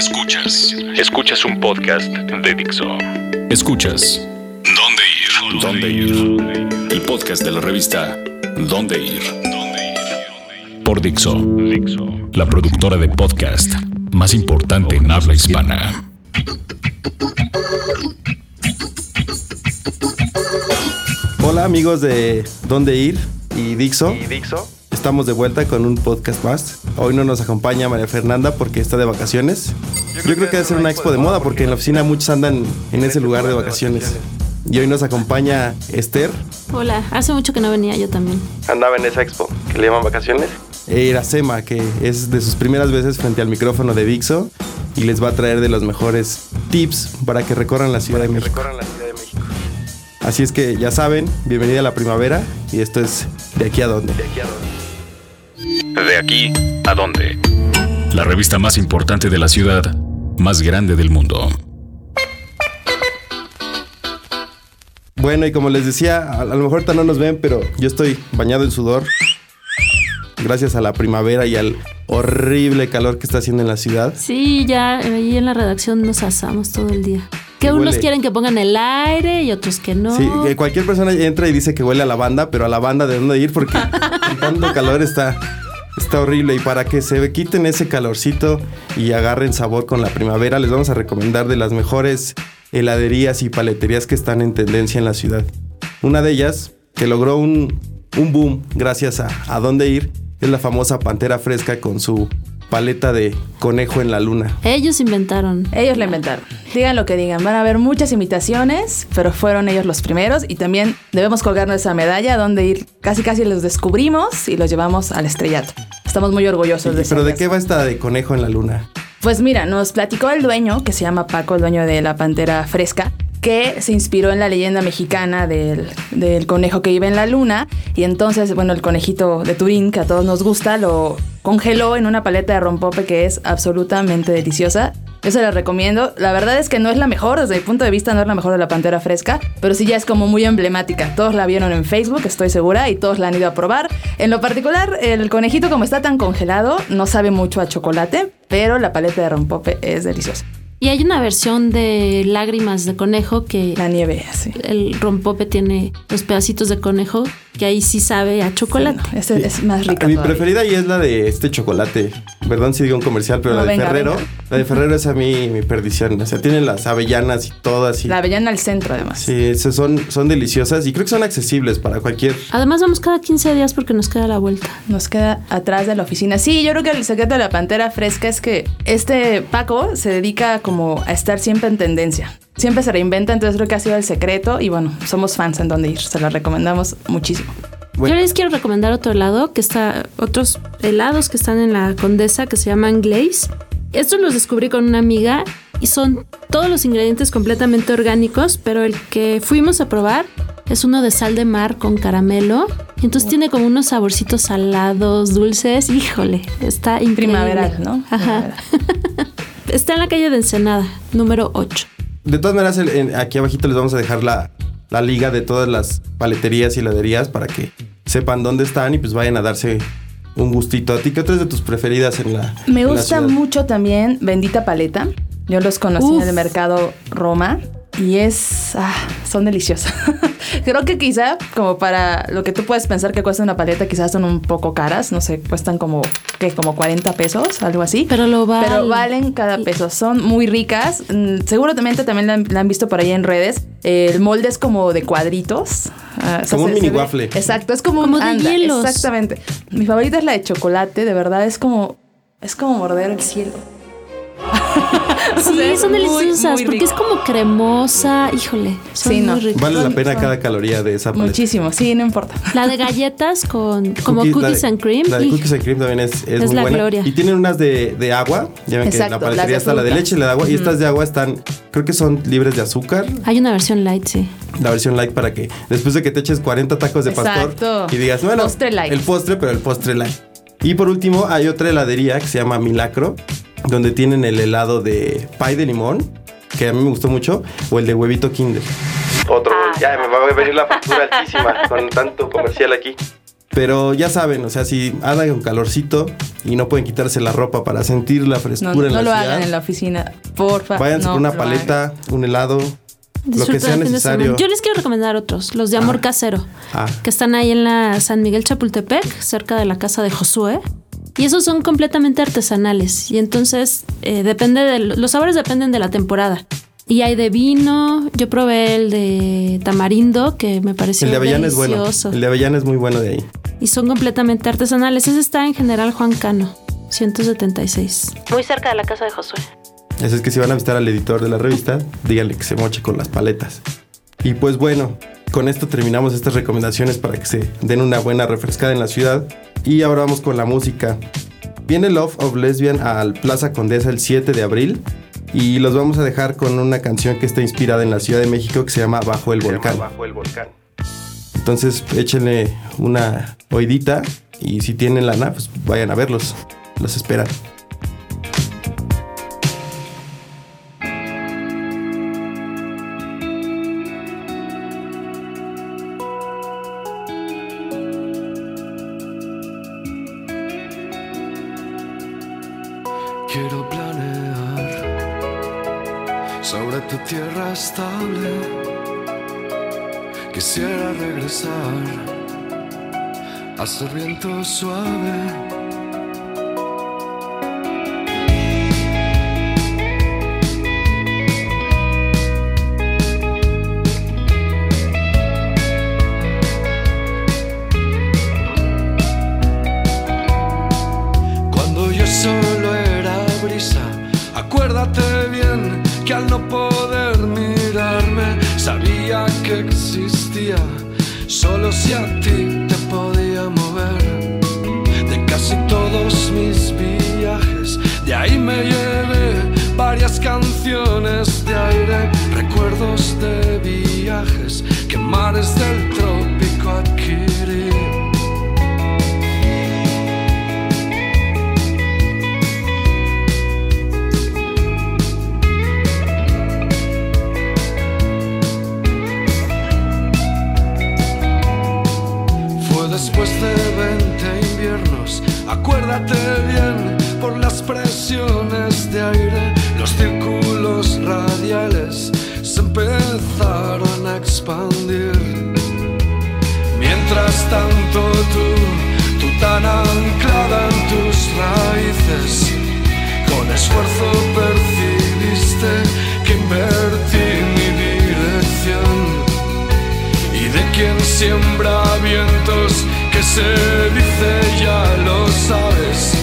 Escuchas. Escuchas un podcast de Dixo. Escuchas. ¿Dónde ir? ¿Dónde ir? El podcast de la revista ¿Dónde ir? Por Dixo. La productora de podcast más importante en habla hispana. Hola amigos de Dónde Ir y Dixo. Estamos de vuelta con un podcast más. Hoy no nos acompaña María Fernanda porque está de vacaciones. Yo creo que debe ser una expo de moda porque en la oficina muchos andan en ese lugar de vacaciones. Y hoy nos acompaña Esther. Hola, hace mucho que no venía yo también. Andaba en esa expo que le llaman vacaciones. E Iracema, que es de sus primeras veces frente al micrófono de Dixo y les va a traer de los mejores tips para que recorran la Ciudad de México. Así es que ya saben, bienvenida a la primavera y esto es De aquí a dónde. De aquí a dónde. La revista más importante de la ciudad, más grande del mundo. Bueno, y como les decía, a, a lo mejor ahorita no nos ven, pero yo estoy bañado en sudor. Gracias a la primavera y al horrible calor que está haciendo en la ciudad. Sí, ya ahí en la redacción nos asamos todo el día. Que unos huele. quieren que pongan el aire y otros que no. Sí, que cualquier persona entra y dice que huele a lavanda, pero a lavanda de dónde ir porque tanto calor está, está horrible. Y para que se quiten ese calorcito y agarren sabor con la primavera, les vamos a recomendar de las mejores heladerías y paleterías que están en tendencia en la ciudad. Una de ellas, que logró un, un boom gracias a, a dónde ir, es la famosa Pantera Fresca con su paleta de conejo en la luna. Ellos inventaron. Ellos la inventaron. Digan lo que digan, van a haber muchas imitaciones, pero fueron ellos los primeros y también debemos colgarnos esa medalla donde ir, casi casi los descubrimos y los llevamos al estrellato. Estamos muy orgullosos de eso. Pero ¿de qué va esta de conejo en la luna? Pues mira, nos platicó el dueño, que se llama Paco, el dueño de la Pantera Fresca, que se inspiró en la leyenda mexicana del, del conejo que vive en la luna. Y entonces, bueno, el conejito de Turín, que a todos nos gusta, lo congeló en una paleta de rompope que es absolutamente deliciosa. Yo se la recomiendo. La verdad es que no es la mejor, desde mi punto de vista no es la mejor de la Pantera Fresca, pero sí ya es como muy emblemática. Todos la vieron en Facebook, estoy segura, y todos la han ido a probar. En lo particular, el conejito como está tan congelado, no sabe mucho a chocolate, pero la paleta de rompope es deliciosa. Y hay una versión de lágrimas de conejo que La nieve, el rompope tiene los pedacitos de conejo que ahí sí sabe a chocolate. No, ese es más rica. Mi todavía. preferida y es la de este chocolate. Perdón si digo un comercial, pero No, la de venga, Ferrero. venga. La de Ferrero es a mí mi perdición. O sea, tienen las avellanas y todas. Y, La avellana al centro, además. sí, son, son deliciosas y creo que son accesibles para cualquier. Además vamos cada 15 días porque nos queda la vuelta. Nos queda atrás de la oficina. Sí, yo creo que el secreto de la pantera fresca es que este Paco se dedica como a estar siempre en tendencia. Siempre se reinventa, entonces creo que ha sido el secreto y bueno, somos fans en donde ir. Se lo recomendamos muchísimo. Bueno. Yo les quiero recomendar otro helado que está, otros helados que están en la Condesa que se llaman Glaze. Estos los descubrí con una amiga y son todos los ingredientes completamente orgánicos, pero el que fuimos a probar es uno de sal de mar con caramelo. Y entonces tiene como unos saborcitos salados, dulces. Híjole, está increíble. Primaveral, ¿no? Ajá. Está en la calle de Ensenada, número 8. De todas maneras, el- en- aquí abajito les vamos a dejar la, la liga de todas las paleterías y heladerías para que sepan dónde están y pues vayan a darse un gustito. ¿A ti qué otra es de tus preferidas en la Me en gusta mucho también Bendita Paleta. Yo los conocí Uf. en el mercado Roma y es. ah, son deliciosas. Creo que quizá, como para lo que tú puedes pensar que cuesta una paleta, quizás son un poco caras. No sé, cuestan como, ¿qué? Como 40 pesos, algo así. Pero lo vale. Pero valen cada peso. Son muy ricas. Mm, Seguramente también la han, la han visto por ahí en redes. El molde es como de cuadritos. O sea, Como un mini waffle. Exacto, es como, Como un de anda, hielos. Exactamente. Mi favorita es la de chocolate. De verdad, es como. Es como morder el cielo. Sí, O sea, es son muy, deliciosas muy porque rico. es como cremosa. Híjole, son Sí, no. muy ricas. Vale la pena cada caloría de esa paleta. Muchísimo. Sí, no importa. La de galletas con como Cookies, la cookies de- and cream. La de y- cookies and cream también es, es, Es muy la buena. gloria. Y tienen unas de, de agua. Ya ven que Exacto, la las paletería está la de leche y la de agua. Y estas de agua están, creo que son libres de azúcar. Hay una versión light, sí. La versión light para que después de que te eches 40 tacos de pastor Exacto. y digas, bueno, Postre light. el postre, pero el postre light. Y por último, hay otra heladería que se llama Milacro, donde tienen el helado de pie de limón, que a mí me gustó mucho, o el de huevito Kinder. Otro, ya me va a venir la factura altísima con tanto comercial aquí. Pero ya saben, o sea, si andan con calorcito y no pueden quitarse la ropa para sentir la frescura No, en no la lo ciudad, hagan en la oficina, porfa. váyanse no con una lo paleta, un helado, lo que sea necesario. Yo les quiero recomendar otros, los de Amor Ah. Casero, Ah, que están ahí en la San Miguel Chapultepec, cerca de la casa de Josué. Y esos son completamente artesanales. Y entonces eh, depende de los sabores dependen de la temporada. Y hay de vino. Yo probé el de tamarindo que me pareció el de avellana es bueno. delicioso. El de avellana es muy bueno de ahí. Y son completamente artesanales. Ese está en General Juan Cano, 176. Muy cerca de la casa de Josué. Así es que si van a visitar al editor de la revista, díganle que se moche con las paletas. Y pues bueno, con esto terminamos estas recomendaciones para que se den una buena refrescada en la ciudad. Y ahora vamos con la música. Viene Love of Lesbian al Plaza Condesa el 7 de abril. Y los vamos a dejar con una canción que está inspirada en la Ciudad de México que se llama Bajo el Volcán. Entonces échenle una oidita y si tienen lana, pues vayan a verlos. Los esperan. A ser viento suave. Si a ti te podía mover. De casi todos mis viajes, de ahí me llevé varias canciones de aire, recuerdos de viajes que mares del trópico adquirí. Tanto tú, tú tan anclada en tus raíces, con esfuerzo percibiste que invertí mi dirección. Y de quien siembra vientos que se dice ya lo sabes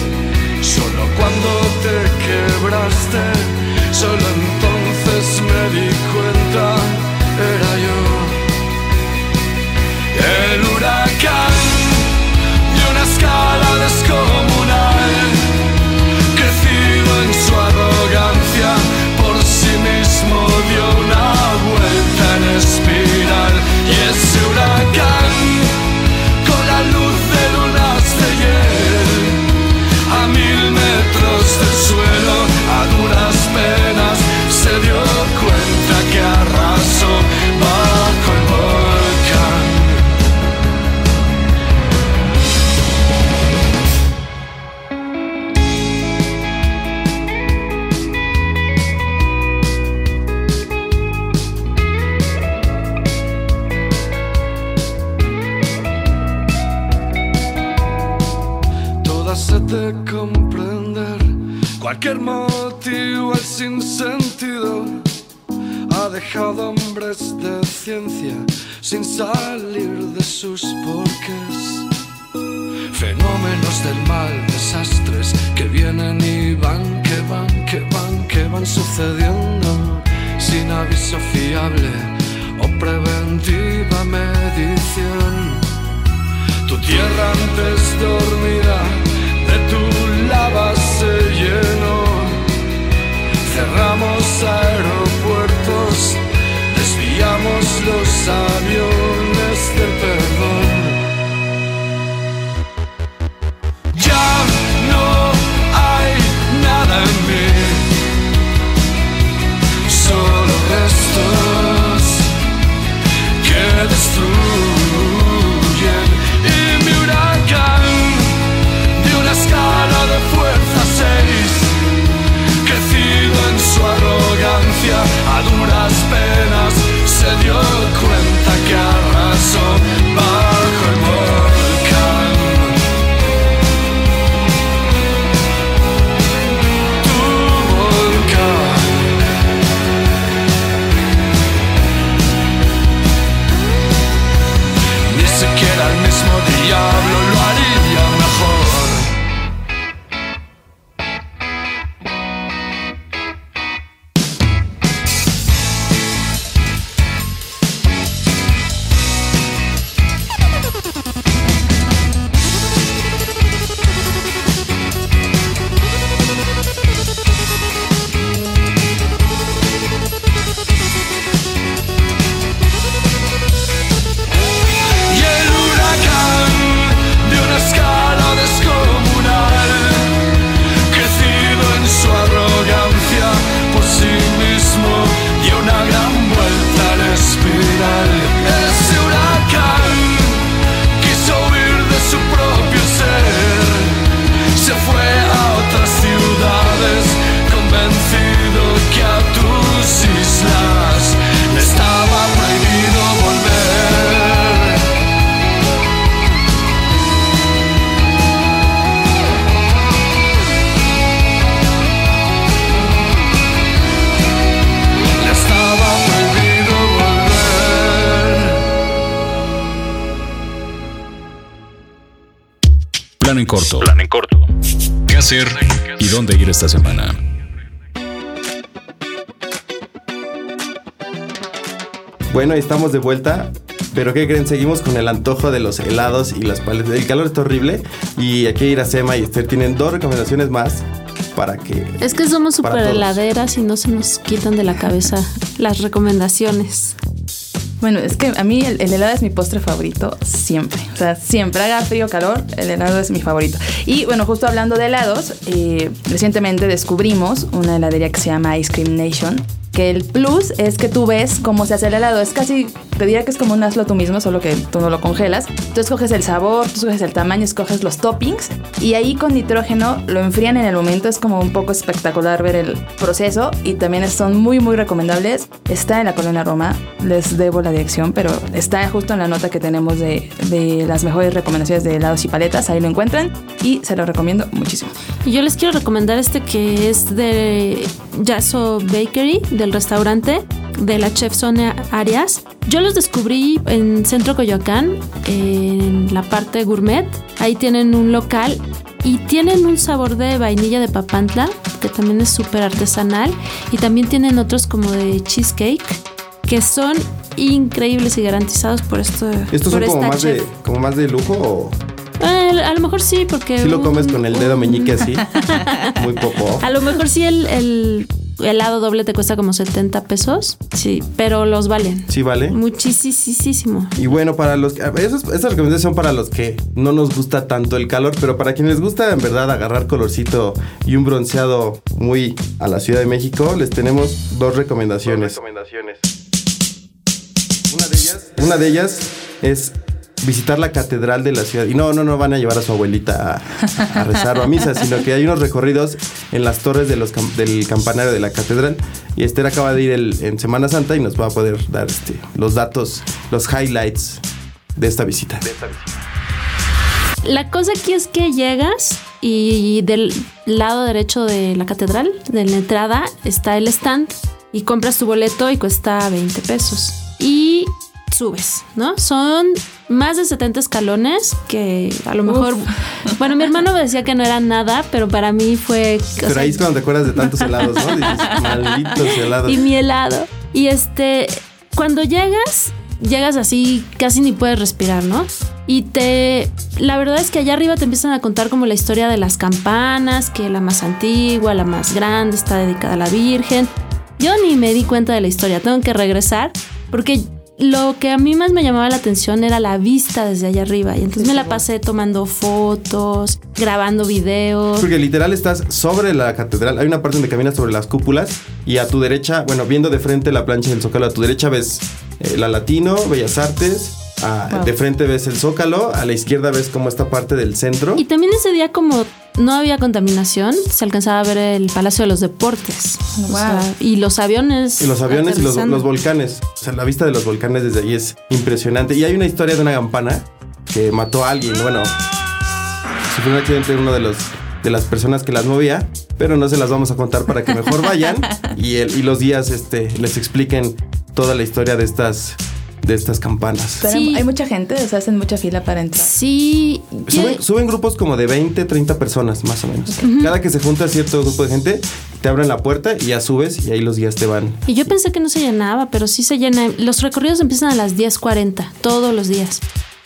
solo cuando te quebraste solo entonces el huracán de una escala descomunal sus porqués. Fenómenos del mal, desastres que vienen y van, que van, que van, que van sucediendo sin aviso fiable o preventiva medición. Tu tierra antes dormida de tu lava se llenó. Cerramos aeropuertos, desviamos los aviones esta semana? Bueno, estamos de vuelta. Pero ¿qué creen? Seguimos con el antojo de los helados y las paletas. El calor está horrible. Y aquí Iracema y Esther tienen dos recomendaciones más para que... Es que somos todos. heladeras y no se nos quitan de la cabeza las recomendaciones. Bueno, es que a mí el, el helado es mi postre favorito siempre. O sea, siempre haga frío o calor, el helado es mi favorito. Y bueno, justo hablando de helados, eh, recientemente descubrimos una heladería que se llama Ice Cream Nation. Que el plus es que tú ves cómo se hace el helado. Es casi, te diría que es como un hazlo tú mismo, solo que tú no lo congelas. Tú escoges el sabor, tú escoges el tamaño, escoges los toppings. Y ahí con nitrógeno lo enfrían en el momento. Es como un poco espectacular ver el proceso. Y también son muy, muy recomendables. Está en la colonia Roma. Les debo la dirección, pero está justo en la nota que tenemos de, de las mejores recomendaciones de helados y paletas. Ahí lo encuentran. Y se lo recomiendo muchísimo. Y yo les quiero recomendar este que es de Yasso Bakery, del restaurante de la chef Sonia Arias. Yo los descubrí en Centro Coyoacán, en la parte gourmet. Ahí tienen un local y tienen un sabor de vainilla de papantla, que también es súper artesanal. Y también tienen otros como de cheesecake, que son increíbles y garantizados por esto. ¿Estos son como más, de, como más de lujo o Eh, a lo mejor sí, porque... si lo comes con el dedo meñique así? Muy poco. A lo mejor sí el, el helado doble te cuesta como 70 pesos. Sí, pero los valen. ¿Sí vale? Muchísimo. Y bueno, para los que. Esas, esas recomendaciones son para los que no nos gusta tanto el calor, pero para quienes les gusta en verdad agarrar colorcito y un bronceado muy a la Ciudad de México, les tenemos dos recomendaciones. Una de ellas, una de ellas es visitar la catedral de la ciudad. Y no, no, no van a llevar a su abuelita a, a rezar o a misa, sino que hay unos recorridos en las torres de los cam- del campanario de la catedral. Y Esther acaba de ir el- en Semana Santa y nos va a poder dar este, los datos, los highlights de esta visita. La cosa aquí es que llegas y del lado derecho de la catedral, de la entrada, está el stand y compras tu boleto y cuesta 20 pesos. Y subes, ¿no? Son más de 70 escalones que a lo mejor... Bueno, mi hermano me decía que no era nada, pero para mí fue... Pero sea, ahí es cuando te acuerdas de tantos helados, ¿no? Dices, malditos helados. y mi helado. Y este, cuando llegas, llegas así, casi ni puedes respirar, ¿no? Y te, la verdad es que allá arriba te empiezan a contar como la historia de las campanas, que la más antigua, la más grande, está dedicada a la Virgen. Yo ni me di cuenta de la historia, tengo que regresar, porque lo que a mí más me llamaba la atención era la vista desde allá arriba. Y entonces me la pasé tomando fotos, grabando videos. Porque literal estás sobre la catedral. Hay una parte donde caminas sobre las cúpulas y a tu derecha, bueno, viendo de frente la plancha del Zócalo, a tu derecha ves eh, la Latino, Bellas Artes Ah, Wow. De frente ves el zócalo, a la izquierda ves como esta parte del centro. Y también ese día como no había contaminación, se alcanzaba a ver el Palacio de los Deportes. O Wow. sea, y los aviones. Y los aviones y los, volcanes. O sea, la vista de los volcanes desde ahí es impresionante. Y hay una historia de una campana que mató a alguien. Bueno, sufrió un accidente uno de los de las personas que las movía, pero no se las vamos a contar para que mejor vayan y, el- y los días este, les expliquen toda la historia de estas de estas campanas. Pero Sí. hay mucha gente, o sea, hacen mucha fila para entrar. Sí. Suben, grupos como de 20, 30 personas más o menos. Cada que se junta cierto grupo de gente, te abren la puerta y ya subes y ahí los guías te van. Y yo pensé que no se llenaba, pero sí se llena. Los recorridos empiezan a las 10.40, todos los días.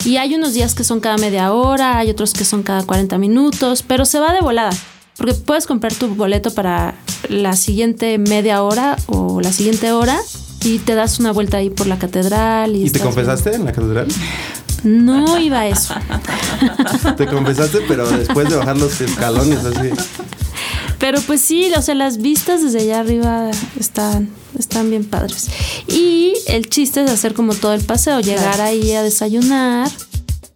Y hay unos días que son cada media hora, hay otros que son cada 40 minutos, pero se va de volada. Porque puedes comprar tu boleto para la siguiente media hora o la siguiente hora y te das una vuelta ahí por la catedral. ¿Y, ¿Y te confesaste en la catedral? No iba a eso. Te confesaste, pero después de bajar los escalones así. Pero pues sí, o sea, las vistas desde allá arriba están, están bien padres. Y el chiste es hacer como todo el paseo, llegar Claro. ahí a desayunar.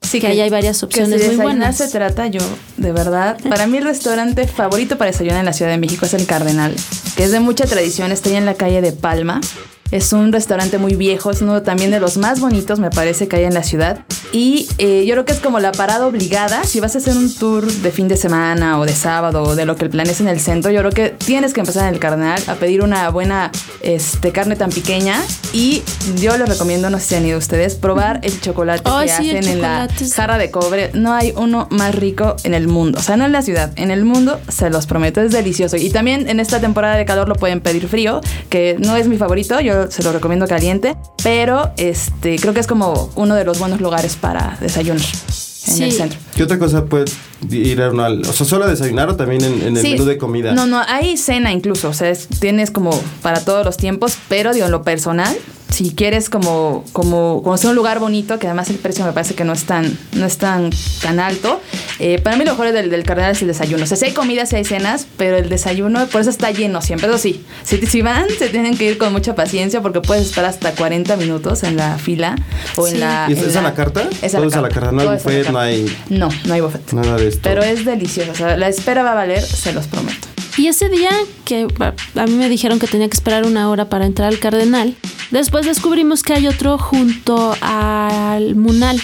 Sí, que ahí hay varias opciones que si muy desayunar buenas. se trata, yo, de verdad, para mí el restaurante favorito para desayunar en la Ciudad de México es el Cardenal, que es de mucha tradición, está ahí en la calle de Palma. Es un restaurante muy viejo, es uno también de los más bonitos, me parece, que hay en la ciudad. Y eh, yo creo que es como la parada obligada. Si vas a hacer un tour de fin de semana o de sábado o de lo que el plan es en el centro, yo creo que tienes que empezar en el Cardenal a pedir una buena este, carne tan pequeña. Y yo les recomiendo, no sé si han ido ustedes, probar el chocolate Ay, que sí, hacen en la jarra de cobre. No hay uno más rico en el mundo. O sea, no en la ciudad, en el mundo, se los prometo, es delicioso. Y también en esta temporada de calor lo pueden pedir frío, que no es mi favorito, yo se lo recomiendo caliente, pero este creo que es como uno de los buenos lugares para desayunar en Sí. el centro. ¿Qué otra cosa puedes ir a uno al... O sea, solo a desayunar o también en, en el Sí. menú de comida? No, no, hay cena incluso, o sea, es- tienes como para todos los tiempos, pero digo, en lo personal, si quieres como, como conocer un lugar bonito, que además el precio me parece que no es tan, no es tan, tan alto, eh, para mí lo mejor del, del cardenal es el desayuno. O sea, sí hay comidas, sí hay cenas, pero el desayuno, por eso está lleno siempre. Eso sí, si, si van, se tienen que ir con mucha paciencia porque puedes esperar hasta 40 minutos en la fila o Sí. en la... ¿Y es, en es a la carta? Es a la a la carta, no hay la buffet, no hay No, no hay buffet. nada de esto. Pero es delicioso, o sea, la espera va a valer, se los prometo. Y ese día que a mí me dijeron que tenía que esperar una hora para entrar al Cardenal, después descubrimos que hay otro junto al Munal,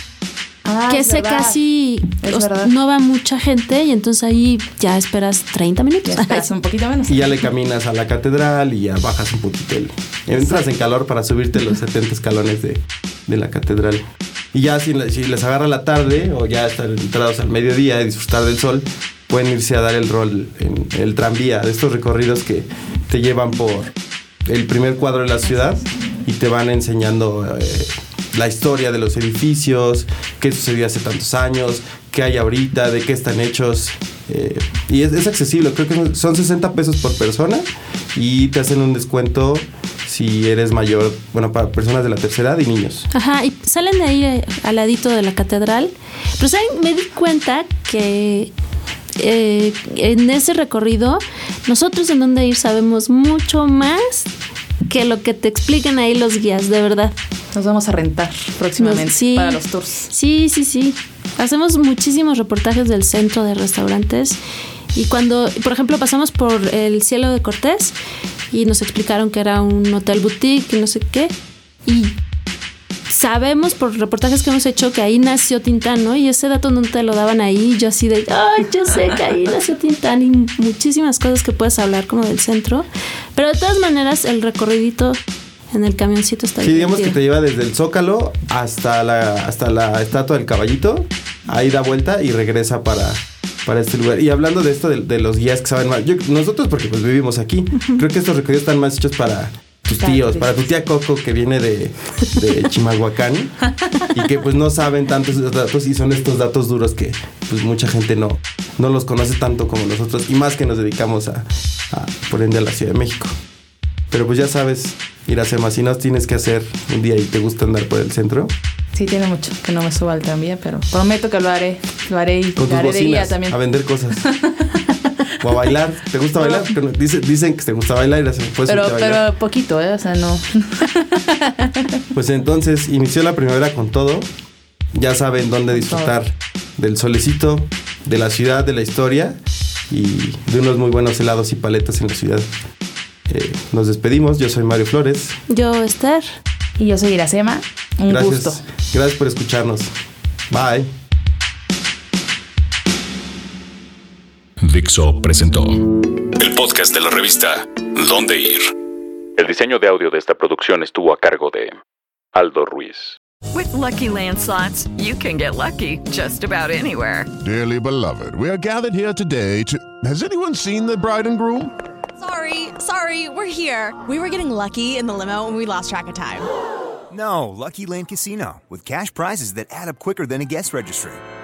Ah, que es ese verdad. casi no va mucha gente y entonces ahí ya esperas 30 minutos. Ya un poquito menos. Y ya le caminas a la catedral y ya bajas un poquito el... Entras en calor para subirte los 70 escalones de, de la catedral. Y ya si, si les agarra la tarde o ya están entrados al mediodía y disfrutar del sol, pueden irse a dar el rol en el tranvía, de estos recorridos que te llevan por el primer cuadro de la ciudad y te van enseñando eh, la historia de los edificios, qué sucedió hace tantos años, qué hay ahorita, de qué están hechos. eh, y es, es accesible, creo que son 60 pesos por persona y te hacen un descuento si eres mayor, bueno, para personas de la tercera edad y niños. Ajá, y salen de ahí eh, al ladito de la catedral. Pero ¿saben? me di cuenta que eh, en ese recorrido nosotros en dónde ir sabemos mucho más que lo que te explican ahí los guías, de verdad. Nos vamos a rentar próximamente Nos- sí. para los tours. Sí, sí, sí. Hacemos muchísimos reportajes del centro de restaurantes. Y cuando, por ejemplo, pasamos por el cielo de Cortés y nos explicaron que era un hotel boutique y no sé qué. Y sabemos por reportajes que hemos hecho que ahí nació Tintán, ¿no? Y ese dato no te lo daban ahí. Yo así de, ay, yo sé que ahí nació Tintán y muchísimas cosas que puedes hablar como del centro. Pero de todas maneras, el recorridito en el camioncito está Sí, digamos que te lleva desde el Zócalo hasta la, hasta la estatua del caballito, ahí da vuelta y regresa para, para este lugar. Y hablando de esto, de, de los guías que saben más, yo- nosotros porque pues vivimos aquí, creo que estos recorridos están más hechos para tus Para tíos, para tu tía Coco que viene de, de Chimalhuacán y que pues no saben tantos datos y son estos datos duros que pues mucha gente no, no los conoce tanto como nosotros y más que nos dedicamos a, a por ende a la Ciudad de México. Pero pues ya sabes, ir a hacer más. Si no tienes que hacer un día y te gusta andar por el centro, Sí, tiene mucho que no me suba al tranvía, pero prometo que lo haré. Lo haré y con lo tus haré de guía también. a vender cosas. o a bailar. ¿Te gusta bailar? Dicen, dicen que te gusta bailar. Pues pero, pero poquito, ¿eh? O sea, no. pues entonces inició la primavera con todo. Ya saben dónde disfrutar del solecito, de la ciudad, de la historia y de unos muy buenos helados y paletas en la ciudad. Eh, nos despedimos. Yo soy Mario Flores. Yo, Esther. Y yo soy Iracema. Un Gracias. gusto. Gracias por escucharnos. Bye. Dixo presentó el podcast de la revista Dónde Ir. El diseño de audio de esta producción estuvo a cargo de Aldo Ruiz. With lucky landslots, you can get lucky just about anywhere. Dearly beloved, we are gathered here today to. Has anyone seen the bride and groom? Sorry, sorry, we're here. We were getting lucky in the limo and we lost track of time. No, Lucky Land Casino, with cash prizes that add up quicker than a guest registry.